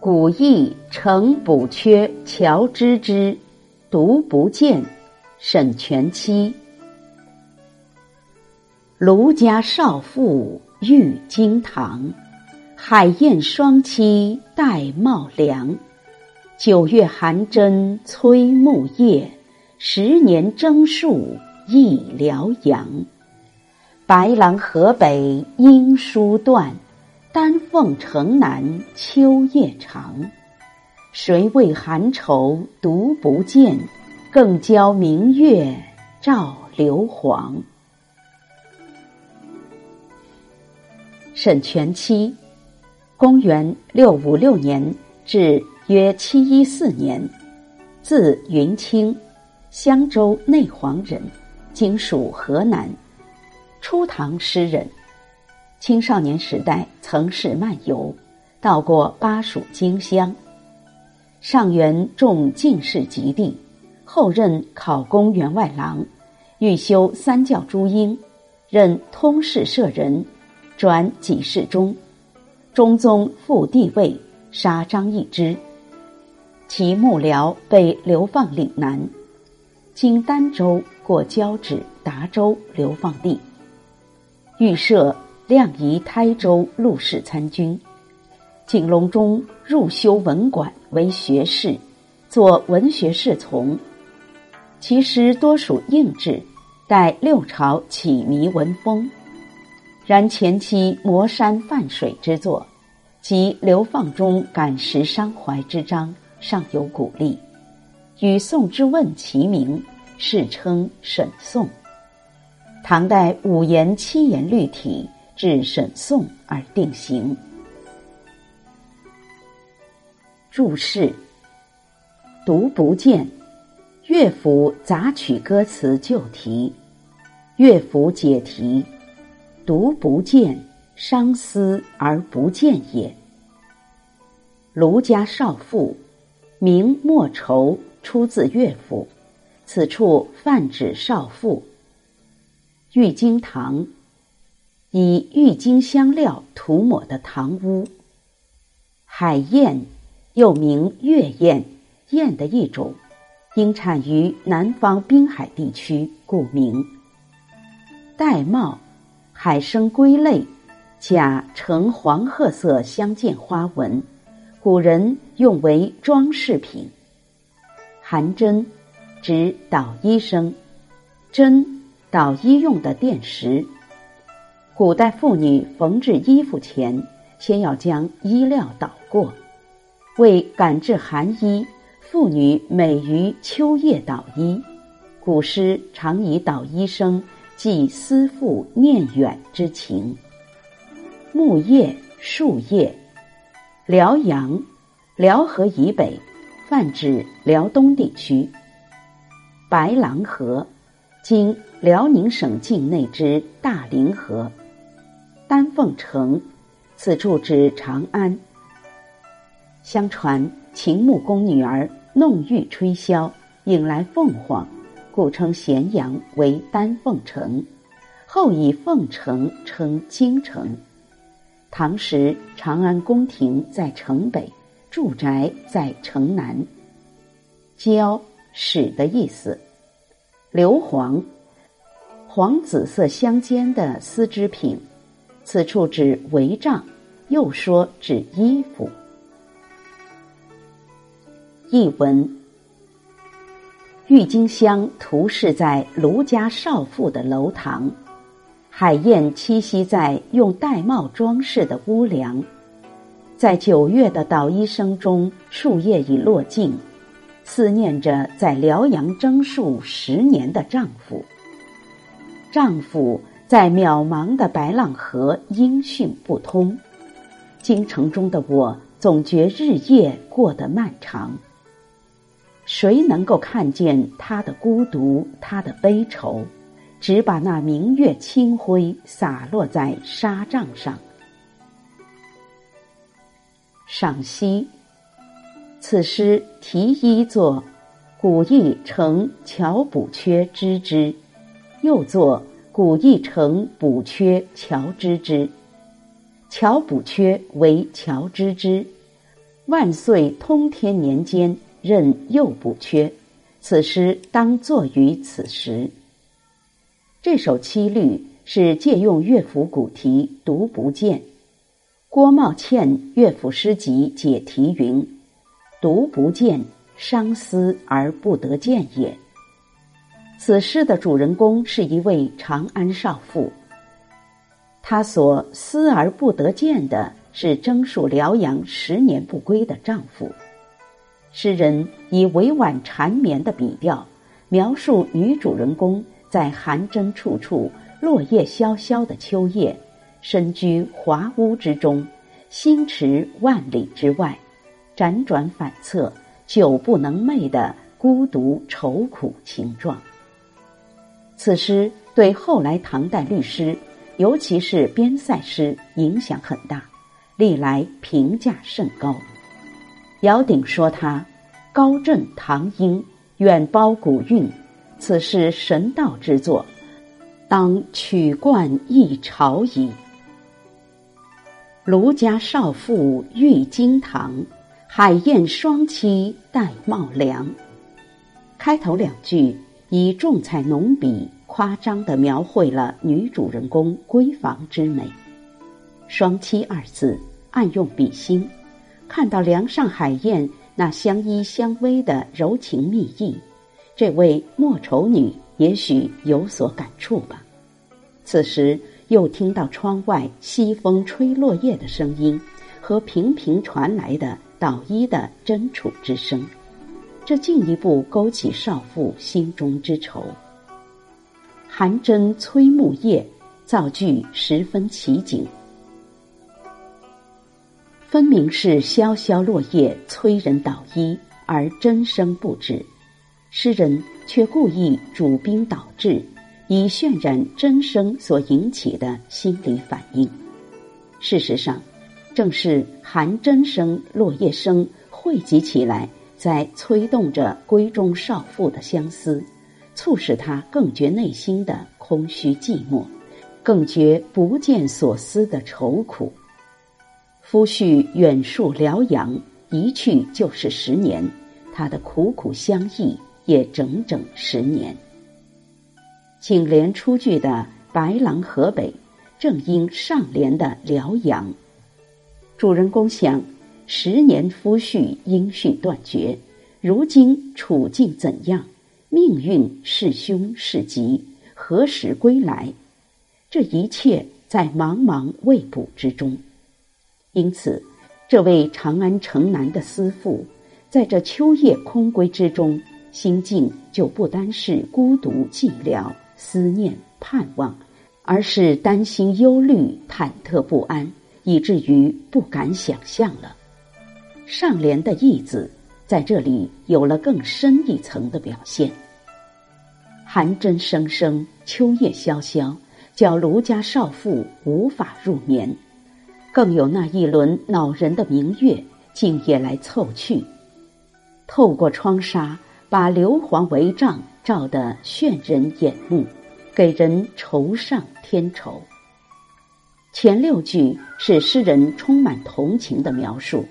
古意成补缺乔知之，独不见。沈全期。卢家少妇郁金堂，海燕双栖戴帽梁。九月寒针催木叶，十年征戍忆辽阳。白狼河北音书断，丹凤城南秋夜长。谁为寒愁独不见？更教明月照流黄。沈佺期，公元六五六年至约七一四年，字云卿，襄州内黄人，今属河南。初唐诗人，青少年时代曾是漫游，到过巴蜀荆襄。上元中进士及第。后任考功员外郎，欲修三教诸英，任通事舍人，转给事中。中宗复帝位，杀张易之。其幕僚被流放岭南，经儋州过交趾、达州流放地。预设亮仪台州陆氏参军。景隆中入修文馆为学士，做文学侍从。其诗多属应制，待六朝起靡文风。然前期磨山泛水之作，及流放中感时伤怀之章，尚有鼓励。与宋之问齐名，世称沈宋。唐代五言七言律体至沈宋而定型。注释：独不见。乐府杂曲歌词旧题，乐府解题，独不见，伤思而不见也。卢家少妇，名莫愁，出自乐府，此处泛指少妇。玉京堂，以郁金香料涂抹的堂屋。海燕，又名月燕，燕的一种。因产于南方滨海地区，故名。玳瑁，海生龟类，甲呈黄褐色相间花纹，古人用为装饰品。寒针，指捣衣声，针捣衣用的电石。古代妇女缝制衣服前，先要将衣料捣过，为感制寒衣。妇女每于秋夜捣衣，古诗常以捣衣声寄思妇念远之情。木叶、树叶，辽阳，辽河以北，泛指辽东地区。白狼河，今辽宁省境内之大凌河。丹凤城，此处指长安。相传秦穆公女儿。弄玉吹箫，引来凤凰，故称咸阳为丹凤城。后以凤城称京城。唐时长安宫廷在城北，住宅在城南。郊，使的意思。硫磺，黄紫色相间的丝织品，此处指帷帐，又说指衣服。译文：郁金香涂饰在卢家少妇的楼堂，海燕栖息在用玳瑁装饰的屋梁，在九月的捣衣声中，树叶已落尽，思念着在辽阳征戍十年的丈夫。丈夫在渺茫的白浪河音讯不通，京城中的我总觉日夜过得漫长。谁能够看见他的孤独，他的悲愁？只把那明月清辉洒落在纱帐上。赏析：此诗题一作“古意成乔补缺知之”，又作“古意成补缺乔知之”。乔补缺为乔知之，万岁通天年间，任右补缺。此诗当作于此时。这首七律是借用乐府古题《独不见》。郭茂倩乐府诗集解题云：“独不见，伤思而不得见也。”此诗的主人公是一位长安少妇，她所思而不得见的是征戍辽阳十年不归的丈夫。诗人以委婉缠绵的笔调，描述女主人公在寒砧处处、落叶萧萧的秋夜，身居华屋之中，心驰万里之外，辗转反侧，久不能寐的孤独愁苦情状。此诗对后来唐代律诗，尤其是边塞诗影响很大，历来评价甚高。姚鼎说他高振唐音，远包古韵，此是神道之作，当取冠一朝矣。卢家少妇郁金堂，海燕双栖戴帽梁。开头两句以重彩浓笔，夸张的描绘了女主人公闺房之美。双栖二字暗用笔心。看到梁上海燕那相依相偎的柔情蜜意，这位莫愁女也许有所感触吧。此时又听到窗外西风吹落叶的声音，和频频传来的捣衣的斟杵之声，这进一步勾起少妇心中之愁。寒针催木叶，造句十分奇景。分明是萧萧落叶催人捣衣，而真声不止。诗人却故意主宾倒置，以渲染真声所引起的心理反应。事实上，正是寒真声、落叶声汇集起来，在催动着闺中少妇的相思，促使她更觉内心的空虚寂寞，更觉不见所思的愁苦。夫婿远戍辽阳，一去就是十年，他的苦苦相忆也整整十年。颈联出句的“白狼河北”，正应上联的“辽阳”。主人公想：十年夫婿音讯断绝，如今处境怎样？命运是凶是吉？何时归来？这一切在茫茫未卜之中。因此，这位长安城南的思妇，在这秋夜空闺之中，心境就不单是孤独寂寥、思念盼望，而是担心忧虑、忐忑不安，以至于不敢想象了。上联的意字在这里有了更深一层的表现。寒针声声，秋叶萧萧，叫卢家少妇无法入眠。更有那一轮恼人的明月，竟也来凑去，透过窗纱，把硫磺帷帐照得炫人眼目，给人愁上添愁。前六句是诗人充满同情的描述，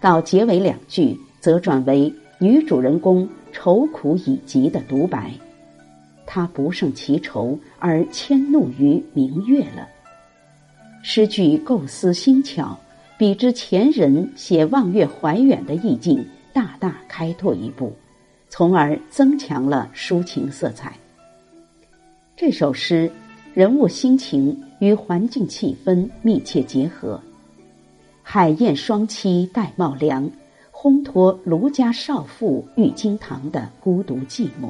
到结尾两句则转为女主人公愁苦已极的独白，她不胜其愁而迁怒于明月了。诗句构思新巧，比之前人写望月怀远的意境大大开拓一步，从而增强了抒情色彩。这首诗人物心情与环境气氛密切结合，海燕双栖戴帽梁，烘托卢家少妇郁金堂的孤独寂寞；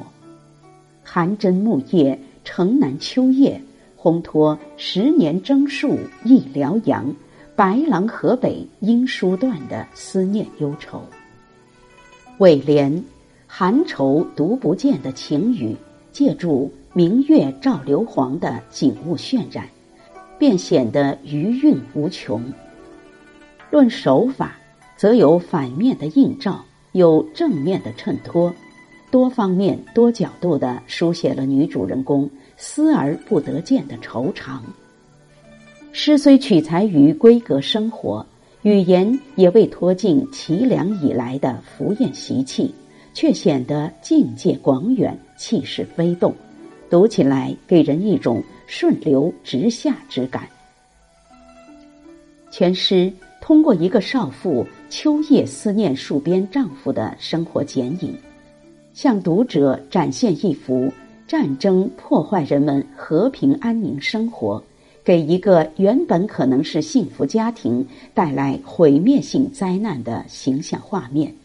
寒针木叶，城南秋夜。烘托十年征戍忆辽阳，白狼河北应书断的思念忧愁。尾联“寒愁独不见”的情语，借助明月照硫磺的景物渲染，便显得余韵无穷。论手法，则有反面的映照，有正面的衬托，多方面、多角度的书写了女主人公。思而不得见的惆怅。诗虽取材于闺阁生活，语言也未脱尽齐梁以来的浮艳习气，却显得境界广远，气势飞动，读起来给人一种顺流直下之感。全诗通过一个少妇秋夜思念戍边丈夫的生活剪影，向读者展现一幅战争破坏人们和平安宁生活，给一个原本可能是幸福家庭带来毁灭性灾难的形象画面，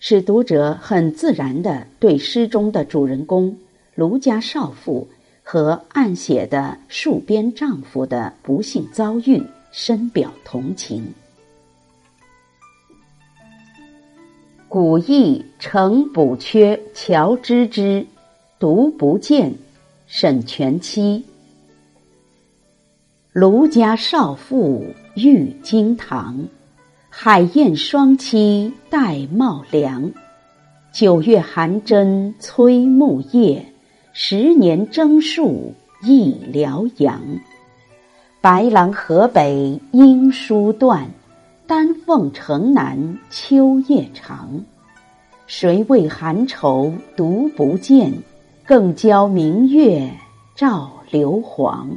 使读者很自然的对诗中的主人公卢家少妇和暗写的戍边丈夫的不幸遭遇。深表同情。古意成补缺，乔知之，独不见。沈全期。卢家少妇遇惊堂，海燕双栖待茂凉。九月寒针催木叶，十年征戍忆辽阳。白狼河北音书断，丹凤城南秋夜长。谁为寒愁独不见？更教明月照流黄。